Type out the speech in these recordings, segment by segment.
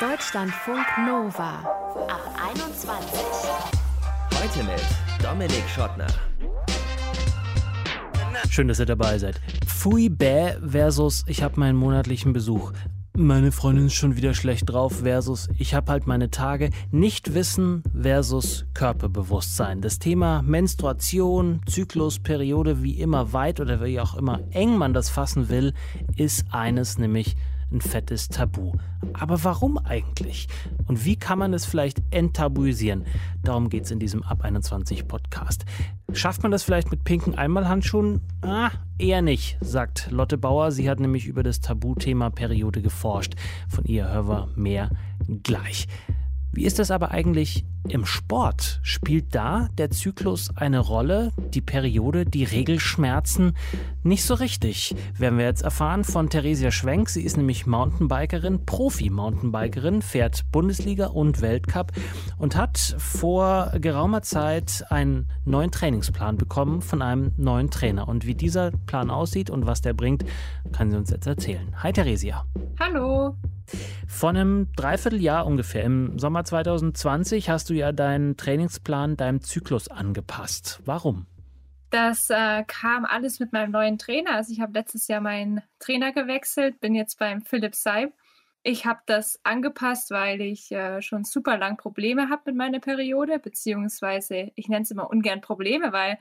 Deutschlandfunk Nova ab 21. Heute mit Dominik Schottner. Schön, dass ihr dabei seid. Pfui bäh versus ich habe meinen monatlichen Besuch. Meine Freundin ist schon wieder schlecht drauf versus ich habe halt meine Tage. Nichtwissen versus Körperbewusstsein. Das Thema Menstruation, Zyklus, Periode, wie immer weit oder wie auch immer eng man das fassen will, ist eines, nämlich ein fettes Tabu. Aber warum eigentlich? Und wie kann man es vielleicht enttabuisieren? Darum geht es in diesem Ab 21 Podcast. Schafft man das vielleicht mit pinken Einmalhandschuhen? Ah, eher nicht, sagt Lotte Bauer. Sie hat nämlich über das Tabuthema Periode geforscht. Von ihr hören wir mehr gleich. Wie ist das aber eigentlich im Sport? Spielt da der Zyklus eine Rolle? Die Periode, die Regelschmerzen? Nicht so richtig. Werden wir jetzt erfahren von Theresia Schwenk. Sie ist nämlich Mountainbikerin, Profi-Mountainbikerin, fährt Bundesliga und Weltcup und hat vor geraumer Zeit einen neuen Trainingsplan bekommen von einem neuen Trainer. Und wie dieser Plan aussieht und was der bringt, kann sie uns jetzt erzählen. Hi Theresia. Hallo. Vor einem Dreivierteljahr ungefähr, im Sommer 2020, hast du ja deinen Trainingsplan deinem Zyklus angepasst. Warum? Das äh, kam alles mit meinem neuen Trainer. Also ich habe letztes Jahr meinen Trainer gewechselt, bin jetzt beim Philipp Seib. Ich habe das angepasst, weil ich äh, schon super lang Probleme habe mit meiner Periode, beziehungsweise ich nenne es immer ungern Probleme, weil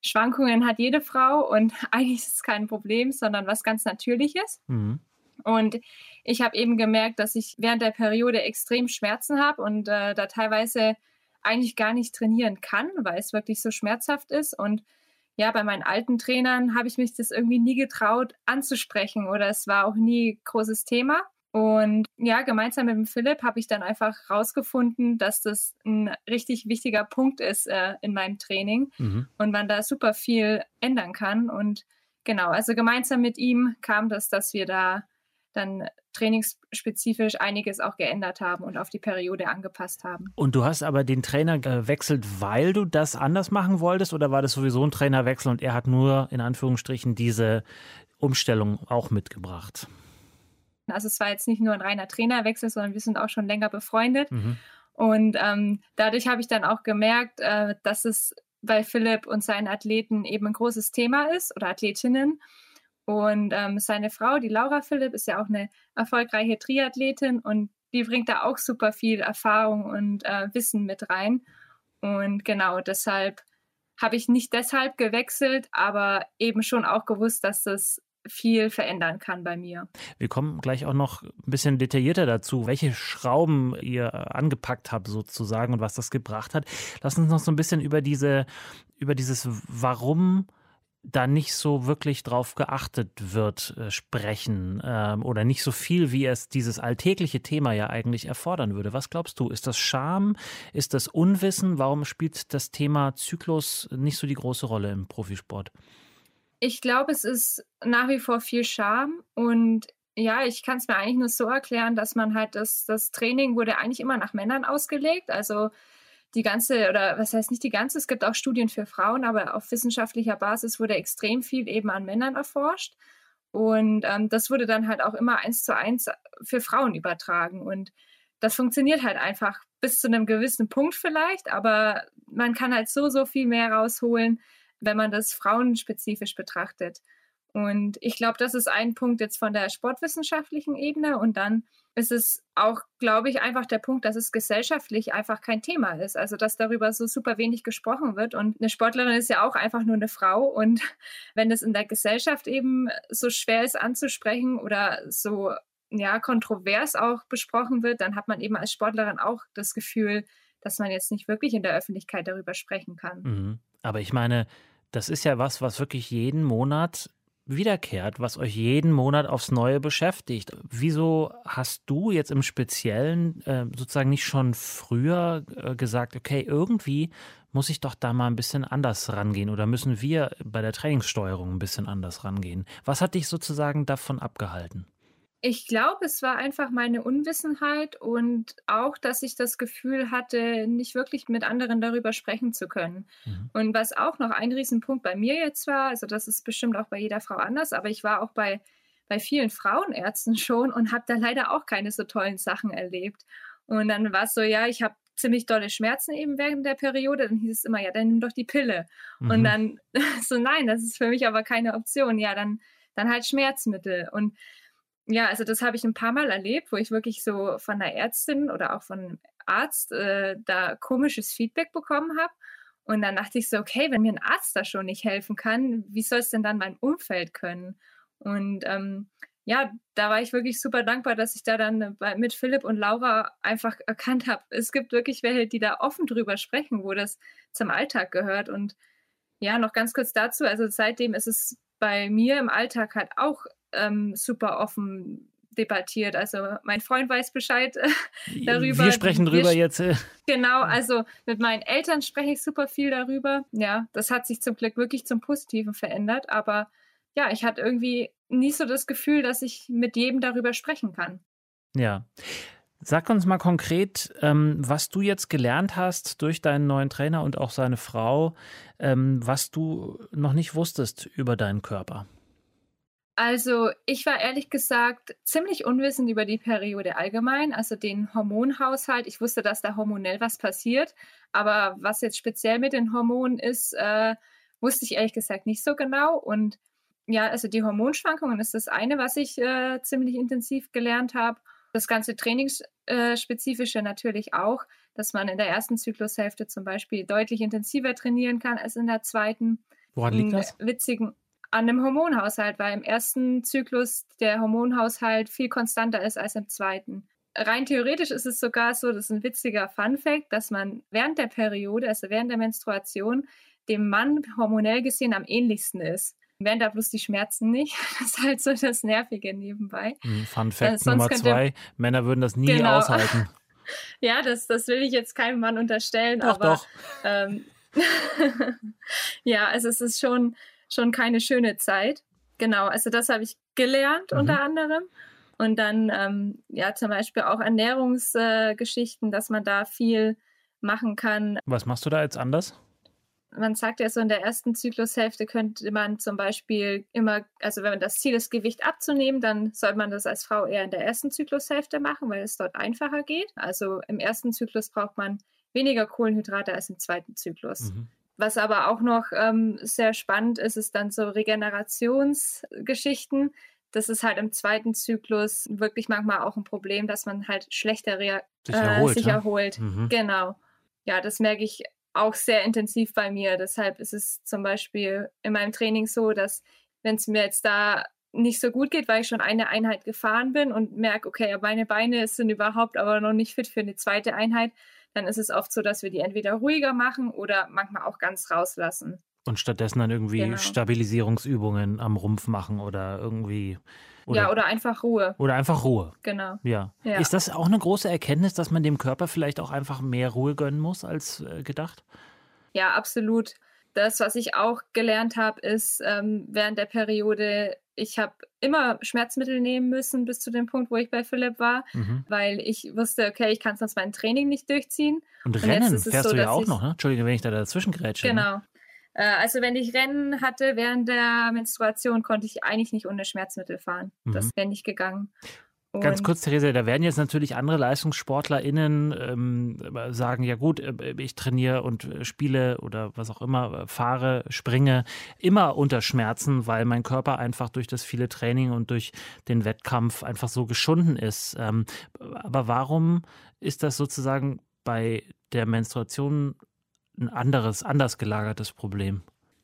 Schwankungen hat jede Frau und eigentlich ist es kein Problem, sondern was ganz Natürliches. Mhm. Und ich habe eben gemerkt, dass ich während der Periode extrem Schmerzen habe und äh, da teilweise eigentlich gar nicht trainieren kann, weil es wirklich so schmerzhaft ist. Und ja, bei meinen alten Trainern habe ich mich das irgendwie nie getraut anzusprechen oder es war auch nie großes Thema. Und ja, gemeinsam mit dem Philipp habe ich dann einfach rausgefunden, dass das ein richtig wichtiger Punkt ist äh, in meinem Training mhm. und man da super viel ändern kann. Und genau, also gemeinsam mit ihm kam das, dass wir da dann trainingsspezifisch einiges auch geändert haben und auf die Periode angepasst haben. Und du hast aber den Trainer gewechselt, weil du das anders machen wolltest oder war das sowieso ein Trainerwechsel und er hat nur in Anführungsstrichen diese Umstellung auch mitgebracht? Also es war jetzt nicht nur ein reiner Trainerwechsel, sondern wir sind auch schon länger befreundet. Mhm. Und ähm, dadurch habe ich dann auch gemerkt, äh, dass es bei Philipp und seinen Athleten eben ein großes Thema ist oder Athletinnen und ähm, seine Frau, die Laura Philipp, ist ja auch eine erfolgreiche Triathletin und die bringt da auch super viel Erfahrung und äh, Wissen mit rein. Und genau deshalb habe ich nicht deshalb gewechselt, aber eben schon auch gewusst, dass das viel verändern kann bei mir. Wir kommen gleich auch noch ein bisschen detaillierter dazu, welche Schrauben ihr angepackt habt sozusagen und was das gebracht hat. Lass uns noch so ein bisschen über diese, über dieses Warum da nicht so wirklich drauf geachtet wird, äh, sprechen ähm, oder nicht so viel, wie es dieses alltägliche Thema ja eigentlich erfordern würde. Was glaubst du? Ist das Scham? Ist das Unwissen? Warum spielt das Thema Zyklus nicht so die große Rolle im Profisport? Ich glaube, es ist nach wie vor viel Scham und ja, ich kann es mir eigentlich nur so erklären, dass man halt das, das Training wurde eigentlich immer nach Männern ausgelegt. Also die ganze, oder was heißt nicht die ganze, es gibt auch Studien für Frauen, aber auf wissenschaftlicher Basis wurde extrem viel eben an Männern erforscht. Und ähm, das wurde dann halt auch immer eins zu eins für Frauen übertragen. Und das funktioniert halt einfach bis zu einem gewissen Punkt vielleicht, aber man kann halt so, so viel mehr rausholen, wenn man das frauenspezifisch betrachtet. Und ich glaube, das ist ein Punkt jetzt von der sportwissenschaftlichen Ebene. Und dann ist es auch, glaube ich, einfach der Punkt, dass es gesellschaftlich einfach kein Thema ist. Also, dass darüber so super wenig gesprochen wird. Und eine Sportlerin ist ja auch einfach nur eine Frau. Und wenn es in der Gesellschaft eben so schwer ist anzusprechen oder so, ja, kontrovers auch besprochen wird, dann hat man eben als Sportlerin auch das Gefühl, dass man jetzt nicht wirklich in der Öffentlichkeit darüber sprechen kann. Mhm. Aber ich meine, das ist ja was, was wirklich jeden Monat wiederkehrt, was euch jeden Monat aufs Neue beschäftigt. Wieso hast du jetzt im Speziellen äh, sozusagen nicht schon früher äh, gesagt, okay, irgendwie muss ich doch da mal ein bisschen anders rangehen oder müssen wir bei der Trainingssteuerung ein bisschen anders rangehen? Was hat dich sozusagen davon abgehalten? Ich glaube, es war einfach meine Unwissenheit und auch, dass ich das Gefühl hatte, nicht wirklich mit anderen darüber sprechen zu können. Mhm. Und was auch noch ein Riesenpunkt bei mir jetzt war, also das ist bestimmt auch bei jeder Frau anders, aber ich war auch bei bei vielen Frauenärzten schon und habe da leider auch keine so tollen Sachen erlebt. Und dann war es so, ja, ich habe ziemlich dolle Schmerzen eben während der Periode. Dann hieß es immer, ja, dann nimm doch die Pille. Mhm. Und dann so, nein, das ist für mich aber keine Option. Ja, dann, dann halt Schmerzmittel. Und ja, also das habe ich ein paar Mal erlebt, wo ich wirklich so von der Ärztin oder auch von einem Arzt äh, da komisches Feedback bekommen habe. Und dann dachte ich so, okay, wenn mir ein Arzt da schon nicht helfen kann, wie soll es denn dann mein Umfeld können? Und ähm, ja, da war ich wirklich super dankbar, dass ich da dann bei, mit Philipp und Laura einfach erkannt habe, es gibt wirklich welche, die da offen drüber sprechen, wo das zum Alltag gehört. Und ja, noch ganz kurz dazu, also seitdem ist es bei mir im Alltag halt auch ähm, super offen debattiert. Also mein Freund weiß Bescheid äh, darüber. Wir sprechen drüber wir, jetzt. Äh. Genau, also mit meinen Eltern spreche ich super viel darüber. Ja, das hat sich zum Glück wirklich zum Positiven verändert, aber ja, ich hatte irgendwie nie so das Gefühl, dass ich mit jedem darüber sprechen kann. Ja. Sag uns mal konkret, ähm, was du jetzt gelernt hast durch deinen neuen Trainer und auch seine Frau, ähm, was du noch nicht wusstest über deinen Körper. Also ich war ehrlich gesagt ziemlich unwissend über die Periode allgemein, also den Hormonhaushalt. Ich wusste, dass da hormonell was passiert, aber was jetzt speziell mit den Hormonen ist, äh, wusste ich ehrlich gesagt nicht so genau. Und ja, also die Hormonschwankungen ist das eine, was ich äh, ziemlich intensiv gelernt habe. Das ganze Trainingsspezifische natürlich auch, dass man in der ersten Zyklushälfte zum Beispiel deutlich intensiver trainieren kann als in der zweiten. Woran liegt das? Witzigen, an dem Hormonhaushalt, weil im ersten Zyklus der Hormonhaushalt viel konstanter ist als im zweiten. Rein theoretisch ist es sogar so, das ist ein witziger Fun-Fact, dass man während der Periode, also während der Menstruation, dem Mann hormonell gesehen am ähnlichsten ist wären da bloß die Schmerzen nicht. Das ist halt so das Nervige nebenbei. Hm, Fun Fact äh, Nummer zwei, Männer würden das nie genau. aushalten. ja, das, das will ich jetzt keinem Mann unterstellen, doch, aber doch. Ähm, ja, also es ist schon, schon keine schöne Zeit. Genau, also das habe ich gelernt mhm. unter anderem. Und dann ähm, ja zum Beispiel auch Ernährungsgeschichten, äh, dass man da viel machen kann. Was machst du da jetzt anders? Man sagt ja so, in der ersten Zyklushälfte könnte man zum Beispiel immer, also wenn man das Ziel ist, Gewicht abzunehmen, dann sollte man das als Frau eher in der ersten Zyklushälfte machen, weil es dort einfacher geht. Also im ersten Zyklus braucht man weniger Kohlenhydrate als im zweiten Zyklus. Mhm. Was aber auch noch ähm, sehr spannend ist, ist dann so Regenerationsgeschichten. Das ist halt im zweiten Zyklus wirklich manchmal auch ein Problem, dass man halt schlechter sich erholt. Äh, sich erholt. Mhm. Genau. Ja, das merke ich auch sehr intensiv bei mir. Deshalb ist es zum Beispiel in meinem Training so, dass wenn es mir jetzt da nicht so gut geht, weil ich schon eine Einheit gefahren bin und merke, okay, meine Beine sind überhaupt aber noch nicht fit für eine zweite Einheit, dann ist es oft so, dass wir die entweder ruhiger machen oder manchmal auch ganz rauslassen. Und stattdessen dann irgendwie genau. Stabilisierungsübungen am Rumpf machen oder irgendwie oder, ja, oder einfach Ruhe. Oder einfach Ruhe. Genau. Ja. ja. Ist das auch eine große Erkenntnis, dass man dem Körper vielleicht auch einfach mehr Ruhe gönnen muss als äh, gedacht? Ja, absolut. Das, was ich auch gelernt habe, ist ähm, während der Periode, ich habe immer Schmerzmittel nehmen müssen bis zu dem Punkt, wo ich bei Philipp war, mhm. weil ich wusste, okay, ich kann sonst mein Training nicht durchziehen. Und, Und Rennen fährst so, du ja auch noch, ne? Entschuldige, wenn ich da dazwischen grätsche. Ne? Genau. Ne? Äh, also wenn ich Rennen hatte während der Menstruation, konnte ich eigentlich nicht ohne Schmerzmittel fahren. Mhm. Das wäre nicht gegangen. Und Ganz kurz, Theresa, da werden jetzt natürlich andere LeistungssportlerInnen ähm, sagen, ja gut, äh, ich trainiere und spiele oder was auch immer, äh, fahre, springe, immer unter Schmerzen, weil mein Körper einfach durch das viele Training und durch den Wettkampf einfach so geschunden ist. Ähm, aber warum ist das sozusagen bei der Menstruation ein anderes, anders gelagertes Problem?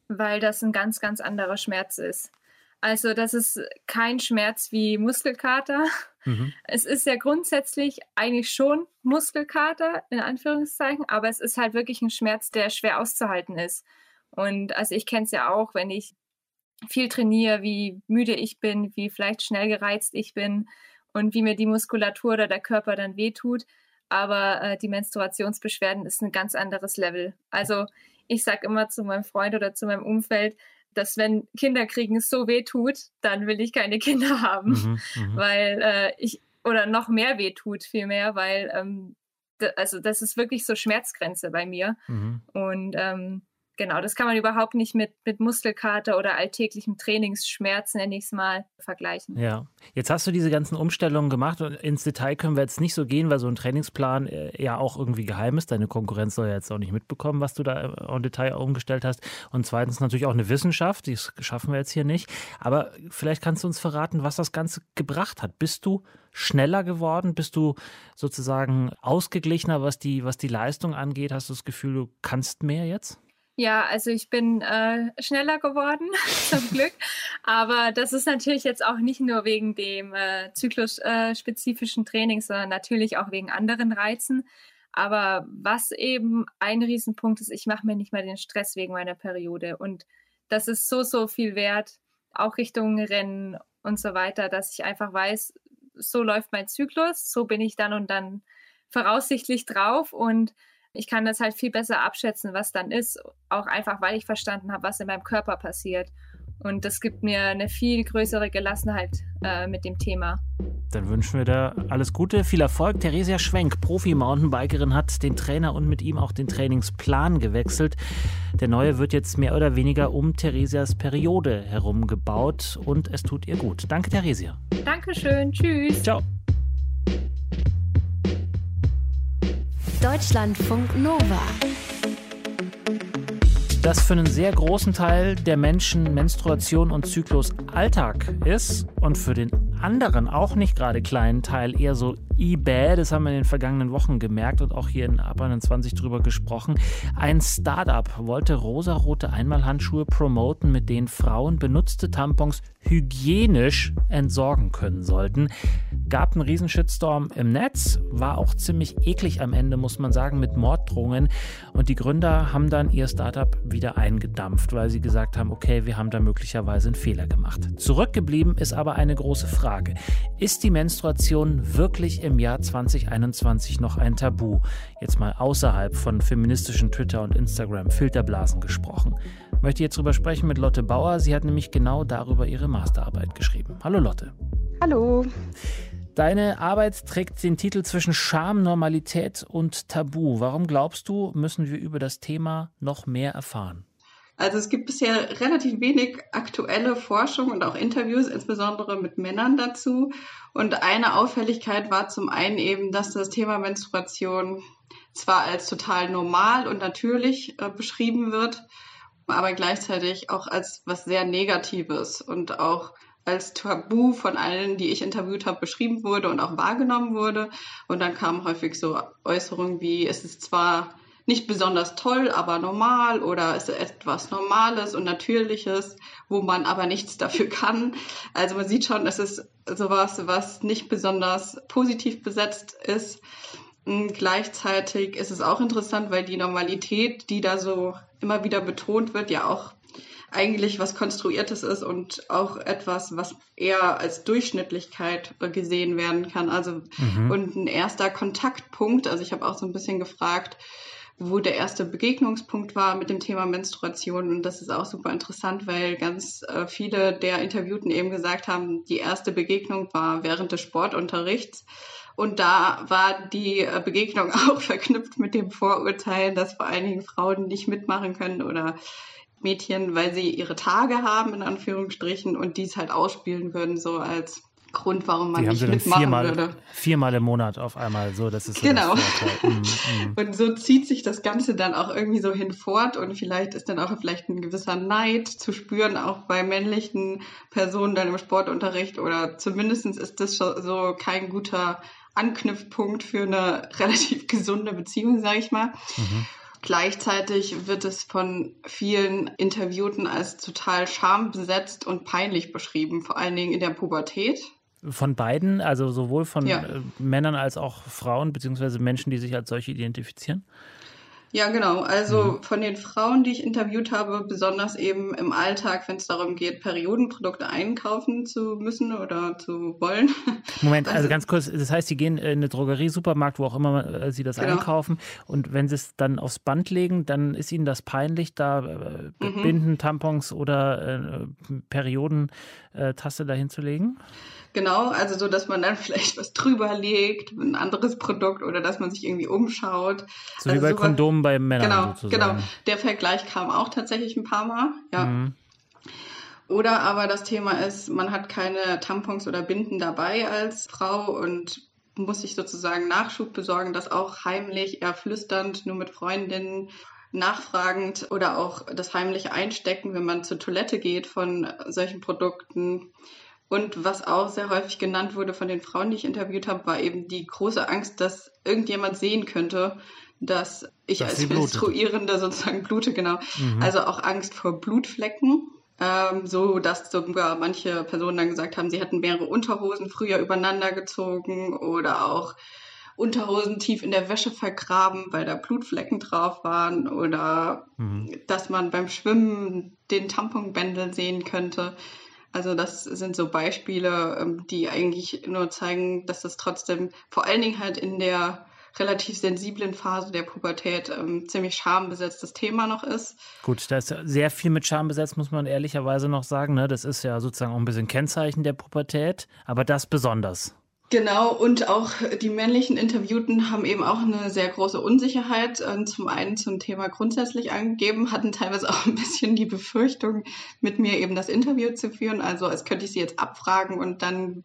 Weil das ein ganz, ganz anderer Schmerz ist. Also das ist kein Schmerz wie Muskelkater. Mhm. Es ist ja grundsätzlich eigentlich schon Muskelkater, in Anführungszeichen, aber es ist halt wirklich ein Schmerz, der schwer auszuhalten ist. Und also ich kenne es ja auch, wenn ich viel trainiere, wie müde ich bin, wie vielleicht schnell gereizt ich bin und wie mir die Muskulatur oder der Körper dann wehtut aber äh, die Menstruationsbeschwerden ist ein ganz anderes Level. Also ich sage immer zu meinem Freund oder zu meinem Umfeld, dass wenn Kinder kriegen so weh tut, dann will ich keine Kinder haben, mhm, mhm. weil äh, ich oder noch mehr weh tut vielmehr, weil ähm, also das ist wirklich so Schmerzgrenze bei mir mhm. und ähm, genau, das kann man überhaupt nicht mit, mit Muskelkater oder alltäglichem Trainingsschmerz, nenne ich es mal, vergleichen. Ja, jetzt hast du diese ganzen Umstellungen gemacht und ins Detail können wir jetzt nicht so gehen, weil so ein Trainingsplan äh, ja auch irgendwie geheim ist. Deine Konkurrenz soll ja jetzt auch nicht mitbekommen, was du da äh, im Detail umgestellt hast. Und zweitens natürlich auch eine Wissenschaft, die schaffen wir jetzt hier nicht. Aber vielleicht kannst du uns verraten, was das Ganze gebracht hat. Bist du schneller geworden? Bist du sozusagen ausgeglichener, was die, was die Leistung angeht? Hast du das Gefühl, du kannst mehr jetzt? Ja, also ich bin äh, schneller geworden, zum Glück. Aber das ist natürlich jetzt auch nicht nur wegen dem äh, zyklusspezifischen äh, Training, sondern natürlich auch wegen anderen Reizen. Aber was eben ein Riesenpunkt ist, ich mache mir nicht mehr den Stress wegen meiner Periode. Und das ist so, so viel wert, auch Richtung Rennen und so weiter, dass ich einfach weiß, so läuft mein Zyklus, so bin ich dann und dann voraussichtlich drauf und ich kann das halt viel besser abschätzen, was dann ist, auch einfach, weil ich verstanden habe, was in meinem Körper passiert. Und das gibt mir eine viel größere Gelassenheit äh, mit dem Thema. Dann wünschen wir da alles Gute, viel Erfolg. Theresia Schwenk, Profi-Mountainbikerin, hat den Trainer und mit ihm auch den Trainingsplan gewechselt. Der neue wird jetzt mehr oder weniger um Theresias Periode herum gebaut und es tut ihr gut. Danke, Theresia. Dankeschön. Tschüss. Ciao. Deutschlandfunk Nova. Dass für einen sehr großen Teil der Menschen Menstruation und Zyklus Alltag ist und für den anderen auch nicht gerade kleinen Teil eher so eBay, das haben wir in den vergangenen Wochen gemerkt und auch hier in Ab 21 drüber gesprochen. Ein Startup wollte rosarote Einmalhandschuhe promoten, mit denen Frauen benutzte Tampons hygienisch entsorgen können sollten. Gab einen riesen Shitstorm im Netz, war auch ziemlich eklig am Ende, muss man sagen, mit Morddrohungen. Und die Gründer haben dann ihr Startup wieder eingedampft, weil sie gesagt haben, okay, wir haben da möglicherweise einen Fehler gemacht. Zurückgeblieben ist aber eine große Frage. Ist die Menstruation wirklich im Jahr 2021 noch ein Tabu? Jetzt mal außerhalb von feministischen Twitter- und Instagram-Filterblasen gesprochen möchte jetzt darüber sprechen mit Lotte Bauer. Sie hat nämlich genau darüber ihre Masterarbeit geschrieben. Hallo Lotte. Hallo. Deine Arbeit trägt den Titel zwischen Scham, Normalität und Tabu. Warum glaubst du, müssen wir über das Thema noch mehr erfahren? Also es gibt bisher relativ wenig aktuelle Forschung und auch Interviews, insbesondere mit Männern dazu. Und eine Auffälligkeit war zum einen eben, dass das Thema Menstruation zwar als total normal und natürlich äh, beschrieben wird, aber gleichzeitig auch als was sehr Negatives und auch als Tabu von allen, die ich interviewt habe, beschrieben wurde und auch wahrgenommen wurde. Und dann kamen häufig so Äußerungen wie, es ist zwar nicht besonders toll, aber normal oder es ist etwas Normales und Natürliches, wo man aber nichts dafür kann. Also man sieht schon, es ist sowas, was nicht besonders positiv besetzt ist. Gleichzeitig ist es auch interessant, weil die Normalität, die da so immer wieder betont wird, ja auch eigentlich was Konstruiertes ist und auch etwas, was eher als Durchschnittlichkeit gesehen werden kann. Also mhm. und ein erster Kontaktpunkt, also ich habe auch so ein bisschen gefragt, wo der erste Begegnungspunkt war mit dem Thema Menstruation. Und das ist auch super interessant, weil ganz äh, viele der Interviewten eben gesagt haben, die erste Begegnung war während des Sportunterrichts. Und da war die äh, Begegnung auch verknüpft mit dem Vorurteil, dass vor allen Dingen Frauen nicht mitmachen können oder Mädchen, weil sie ihre Tage haben, in Anführungsstrichen, und dies halt ausspielen würden, so als Grund, warum man die nicht mitmachen viermal, würde. Viermal im Monat auf einmal, so, das ist so Genau. Mm, mm. Und so zieht sich das Ganze dann auch irgendwie so hinfort und vielleicht ist dann auch vielleicht ein gewisser Neid zu spüren, auch bei männlichen Personen dann im Sportunterricht oder zumindest ist das so kein guter Anknüpfpunkt für eine relativ gesunde Beziehung, sage ich mal. Mhm. Gleichzeitig wird es von vielen Interviewten als total schambesetzt und peinlich beschrieben, vor allen Dingen in der Pubertät. Von beiden, also sowohl von ja. Äh, Männern als auch Frauen, beziehungsweise Menschen, die sich als solche identifizieren? Ja, genau. Also mhm. von den Frauen, die ich interviewt habe, besonders eben im Alltag, wenn es darum geht, Periodenprodukte einkaufen zu müssen oder zu wollen. Moment, also, also ganz kurz, das heißt, sie gehen in eine Drogerie, Supermarkt, wo auch immer äh, sie das genau. einkaufen und wenn sie es dann aufs Band legen, dann ist ihnen das peinlich, da äh, mhm. Binden, Tampons oder äh, Periodentasse dahin zu legen? Genau, also so, dass man dann vielleicht was drüber legt, ein anderes Produkt oder dass man sich irgendwie umschaut. So also wie bei sowas- Kondomen bei Männern Genau, sozusagen. genau. Der Vergleich kam auch tatsächlich ein paar Mal. Ja. Mhm. Oder aber das Thema ist, man hat keine Tampons oder Binden dabei als Frau und muss sich sozusagen Nachschub besorgen, das auch heimlich, eher flüsternd, nur mit Freundinnen nachfragend oder auch das heimliche Einstecken, wenn man zur Toilette geht von solchen Produkten. Und was auch sehr häufig genannt wurde von den Frauen, die ich interviewt habe, war eben die große Angst, dass irgendjemand sehen könnte, dass ich Dass als. Menstruierende sozusagen blute, genau. Mhm. Also auch Angst vor Blutflecken. Ähm, so dass sogar manche Personen dann gesagt haben, sie hätten mehrere Unterhosen früher übereinander gezogen oder auch Unterhosen tief in der Wäsche vergraben, weil da Blutflecken drauf waren oder Mhm. dass man beim Schwimmen den Tamponbändel sehen könnte. Also das sind so Beispiele, ähm, die eigentlich nur zeigen, dass das trotzdem vor allen Dingen halt in der relativ sensiblen Phase der Pubertät ähm, ziemlich schambesetztes Thema noch ist. Gut, da ist sehr viel mit Scham besetzt, muss man ehrlicherweise noch sagen. Ne? Das ist ja sozusagen auch ein bisschen Kennzeichen der Pubertät, aber das besonders. Genau, und auch die männlichen Interviewten haben eben auch eine sehr große Unsicherheit. äh, Zum einen zum Thema grundsätzlich angegeben, hatten teilweise auch ein bisschen die Befürchtung, mit mir eben das Interview zu führen. Also als könnte ich sie jetzt abfragen und dann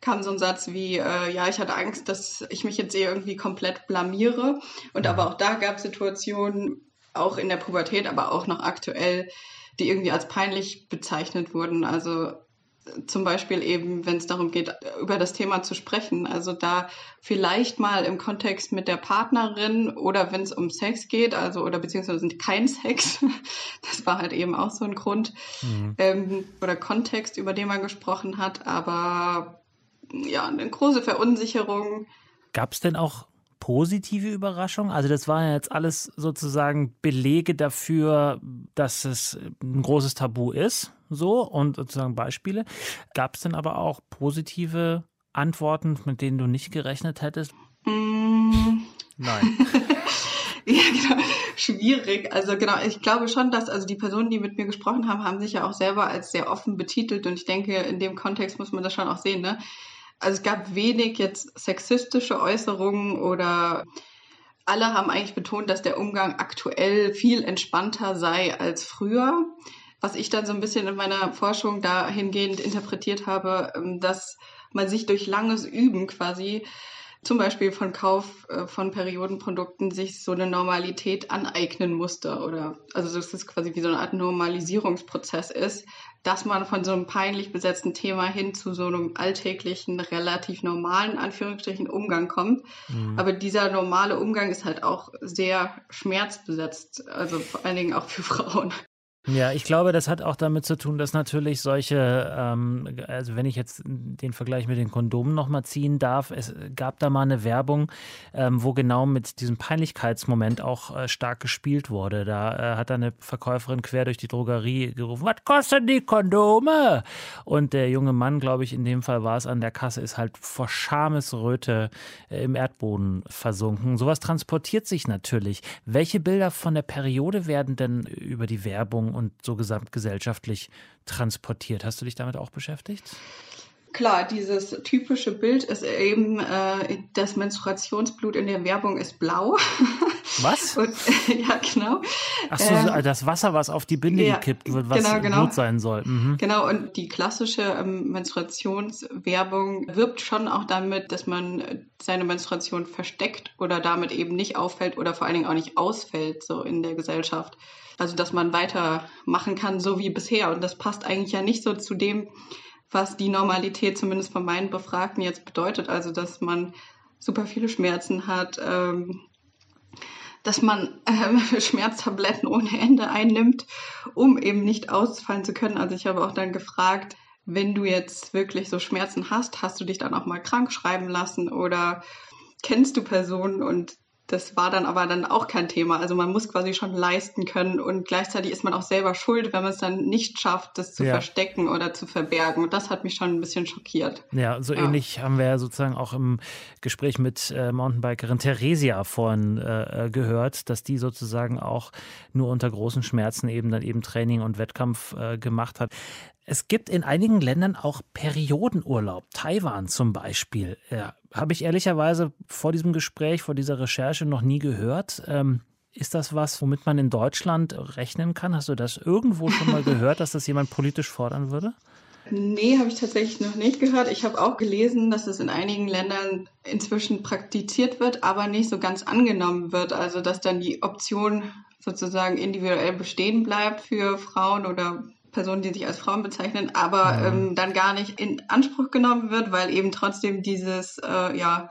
kam so ein Satz wie, äh, ja, ich hatte Angst, dass ich mich jetzt hier irgendwie komplett blamiere. Und aber auch da gab es Situationen, auch in der Pubertät, aber auch noch aktuell, die irgendwie als peinlich bezeichnet wurden. Also zum Beispiel eben, wenn es darum geht, über das Thema zu sprechen. Also da vielleicht mal im Kontext mit der Partnerin oder wenn es um Sex geht, also oder beziehungsweise kein Sex. Das war halt eben auch so ein Grund ähm, oder Kontext, über den man gesprochen hat. Aber ja, eine große Verunsicherung. Gab es denn auch positive Überraschungen? Also das waren ja jetzt alles sozusagen Belege dafür, dass es ein großes Tabu ist, so und sozusagen Beispiele. Gab es denn aber auch positive Antworten, mit denen du nicht gerechnet hättest? Mm, Nein. Ja, genau. Schwierig. Also genau, ich glaube schon, dass also die Personen, die mit mir gesprochen haben, haben sich ja auch selber als sehr offen betitelt und ich denke, in dem Kontext muss man das schon auch sehen, ne? Also es gab wenig jetzt sexistische Äußerungen oder alle haben eigentlich betont, dass der Umgang aktuell viel entspannter sei als früher. Was ich dann so ein bisschen in meiner Forschung dahingehend interpretiert habe, ähm, dass man sich durch langes Üben quasi zum Beispiel von Kauf äh, von Periodenprodukten sich so eine Normalität aneignen musste oder also dass es quasi wie so eine Art Normalisierungsprozess ist, dass man von so einem peinlich besetzten Thema hin zu so einem alltäglichen, relativ normalen, Anführungsstrichen, Umgang kommt. Aber dieser normale Umgang ist halt auch sehr schmerzbesetzt, also vor allen Dingen auch für Frauen. Ja, ich glaube, das hat auch damit zu tun, dass natürlich solche, ähm, also wenn ich jetzt den Vergleich mit den Kondomen nochmal ziehen darf, es gab da mal eine Werbung, ähm, wo genau mit diesem Peinlichkeitsmoment auch äh, stark gespielt wurde. Da äh, hat eine Verkäuferin quer durch die Drogerie gerufen, was kosten die Kondome? Und der junge Mann, glaube ich, in dem Fall war es an der Kasse, ist halt vor Schamesröte äh, im Erdboden versunken. Sowas transportiert sich natürlich. Welche Bilder von der Periode werden denn über die Werbung und so gesamtgesellschaftlich transportiert? Hast du dich damit auch beschäftigt? Klar, dieses typische Bild ist eben, äh, das Menstruationsblut in der Werbung ist blau. Was? Und, ja, genau. Ach so, Ähm, das Wasser, was auf die Binde ja, gekippt wird, was genau, genau. Blut sein soll. Mhm. Genau, und die klassische ähm, Menstruationswerbung wirbt schon auch damit, dass man äh, seine Menstruation versteckt oder damit eben nicht auffällt oder vor allen Dingen auch nicht ausfällt, so in der Gesellschaft. Also, dass man weitermachen kann, so wie bisher. Und das passt eigentlich ja nicht so zu dem, was die Normalität zumindest von meinen Befragten jetzt bedeutet. Also, dass man super viele Schmerzen hat, ähm, dass man ähm, Schmerztabletten ohne Ende einnimmt, um eben nicht ausfallen zu können. Also ich habe auch dann gefragt, wenn du jetzt wirklich so Schmerzen hast, hast du dich dann auch mal krank schreiben lassen oder kennst du Personen? Und das war dann aber dann auch kein Thema. Also man muss quasi schon leisten können und gleichzeitig ist man auch selber schuld, wenn man es dann nicht schafft, das zu ja. verstecken oder zu verbergen. Und das hat mich schon ein bisschen schockiert. Ja, so ja. ähnlich haben wir ja sozusagen auch im Gespräch mit äh, Mountainbikerin Theresia vorhin äh, äh, gehört, dass die sozusagen auch nur unter großen Schmerzen eben dann eben Training und Wettkampf äh, gemacht hat. Es gibt in einigen Ländern auch Periodenurlaub. Taiwan zum Beispiel. Ja, Habe ich ehrlicherweise vor diesem Gespräch, vor dieser Recherche noch nie gehört. Ähm, ist das was, womit man in Deutschland rechnen kann? Hast du das irgendwo schon mal gehört, dass das jemand politisch fordern würde? Nee, habe ich tatsächlich noch nicht gehört. Ich habe auch gelesen, dass es in einigen Ländern inzwischen praktiziert wird, aber nicht so ganz angenommen wird. Also dass dann die Option sozusagen individuell bestehen bleibt für Frauen oder Personen, die sich als Frauen bezeichnen, aber ja. ähm, dann gar nicht in Anspruch genommen wird, weil eben trotzdem dieses, äh, ja,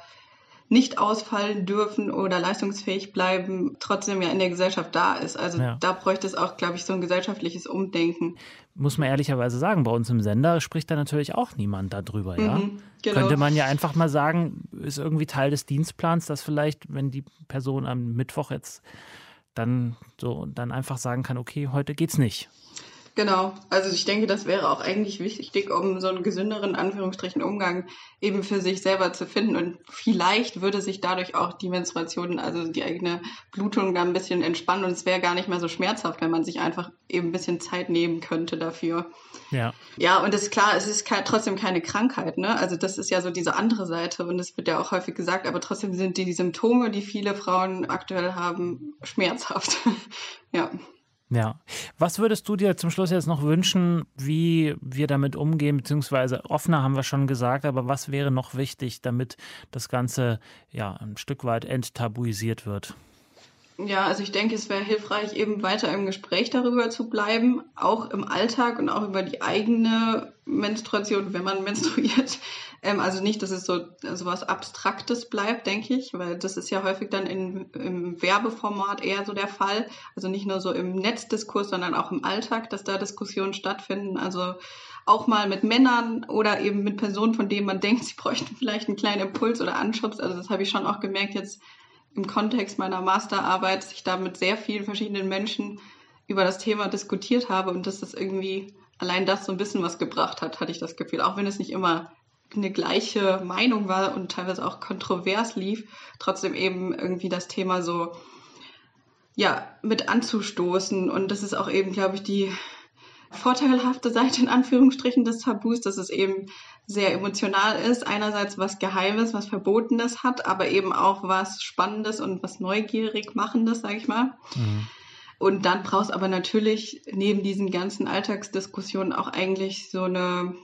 nicht ausfallen dürfen oder leistungsfähig bleiben, trotzdem ja in der Gesellschaft da ist. Also ja. da bräuchte es auch, glaube ich, so ein gesellschaftliches Umdenken. Muss man ehrlicherweise sagen, bei uns im Sender spricht da natürlich auch niemand darüber, ja. Mhm, genau. Könnte man ja einfach mal sagen, ist irgendwie Teil des Dienstplans, dass vielleicht, wenn die Person am Mittwoch jetzt dann so dann einfach sagen kann, okay, heute geht's nicht. Genau, also ich denke, das wäre auch eigentlich wichtig, um so einen gesünderen Anführungsstrichen Umgang eben für sich selber zu finden. Und vielleicht würde sich dadurch auch die Menstruation, also die eigene Blutung da ein bisschen entspannen und es wäre gar nicht mehr so schmerzhaft, wenn man sich einfach eben ein bisschen Zeit nehmen könnte dafür. Ja. Ja, und es ist klar, es ist trotzdem keine Krankheit, ne? Also das ist ja so diese andere Seite und es wird ja auch häufig gesagt, aber trotzdem sind die, die Symptome, die viele Frauen aktuell haben, schmerzhaft. ja. Ja. Was würdest du dir zum Schluss jetzt noch wünschen, wie wir damit umgehen, beziehungsweise offener haben wir schon gesagt, aber was wäre noch wichtig, damit das Ganze ja ein Stück weit enttabuisiert wird? Ja, also ich denke, es wäre hilfreich, eben weiter im Gespräch darüber zu bleiben, auch im Alltag und auch über die eigene Menstruation, wenn man menstruiert. Ähm, also nicht, dass es so, so was Abstraktes bleibt, denke ich, weil das ist ja häufig dann in, im Werbeformat eher so der Fall. Also nicht nur so im Netzdiskurs, sondern auch im Alltag, dass da Diskussionen stattfinden. Also auch mal mit Männern oder eben mit Personen, von denen man denkt, sie bräuchten vielleicht einen kleinen Impuls oder Anschubs. Also das habe ich schon auch gemerkt jetzt im Kontext meiner Masterarbeit, dass ich da mit sehr vielen verschiedenen Menschen über das Thema diskutiert habe und dass das irgendwie allein das so ein bisschen was gebracht hat, hatte ich das Gefühl. Auch wenn es nicht immer eine gleiche Meinung war und teilweise auch kontrovers lief, trotzdem eben irgendwie das Thema so ja mit anzustoßen und das ist auch eben, glaube ich, die vorteilhafte Seite in Anführungsstrichen des Tabus, dass es eben sehr emotional ist. Einerseits was Geheimes, was Verbotenes hat, aber eben auch was Spannendes und was neugierig machendes, sage ich mal. Mhm. Und dann brauchst aber natürlich neben diesen ganzen Alltagsdiskussionen auch eigentlich so eine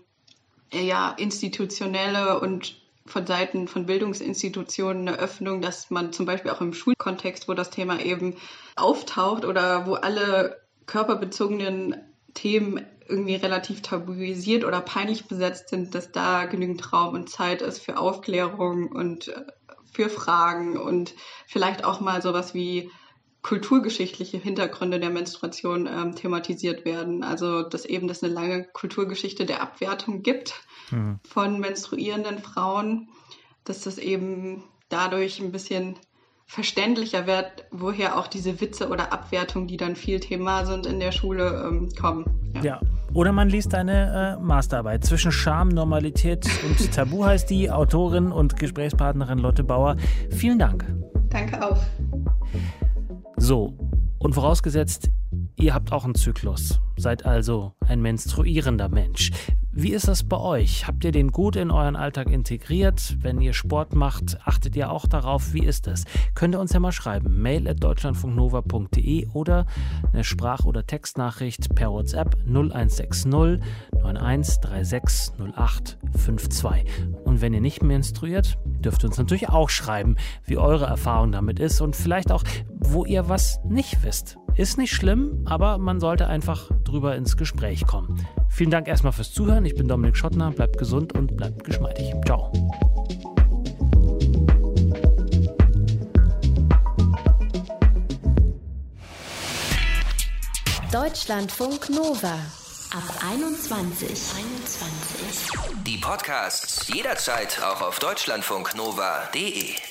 ja, institutionelle und von Seiten von Bildungsinstitutionen eine Öffnung, dass man zum Beispiel auch im Schulkontext, wo das Thema eben auftaucht oder wo alle körperbezogenen Themen irgendwie relativ tabuisiert oder peinlich besetzt sind, dass da genügend Raum und Zeit ist für Aufklärung und äh, für Fragen und vielleicht auch mal sowas wie kulturgeschichtliche Hintergründe der Menstruation ähm, thematisiert werden. Also dass eben das eine lange Kulturgeschichte der Abwertung gibt mhm. von menstruierenden Frauen, dass das eben dadurch ein bisschen verständlicher wird, woher auch diese Witze oder Abwertungen, die dann viel Thema sind in der Schule, ähm, kommen. Ja. ja. Oder man liest eine äh, Masterarbeit. Zwischen Scham, Normalität und Tabu heißt die Autorin und Gesprächspartnerin Lotte Bauer. Vielen Dank. Danke auch. So, und vorausgesetzt, ihr habt auch einen Zyklus, seid also ein menstruierender Mensch. Wie ist das bei euch? Habt ihr den gut in euren Alltag integriert? Wenn ihr Sport macht, achtet ihr auch darauf? Wie ist das? Könnt ihr uns ja mal schreiben. Mail at deutschlandfunknova.de oder eine Sprach- oder Textnachricht per WhatsApp 0160 9136 0852. Und wenn ihr nicht menstruiert, dürft ihr uns natürlich auch schreiben, wie eure Erfahrung damit ist und vielleicht auch, wo ihr was nicht wisst. Ist nicht schlimm, aber man sollte einfach drüber ins Gespräch kommen. Vielen Dank erstmal fürs Zuhören. Ich bin Dominik Schottner. Bleibt gesund und bleibt geschmeidig. Ciao. Deutschlandfunk Nova ab 21. 21. Die Podcasts jederzeit auch auf deutschlandfunknova.de.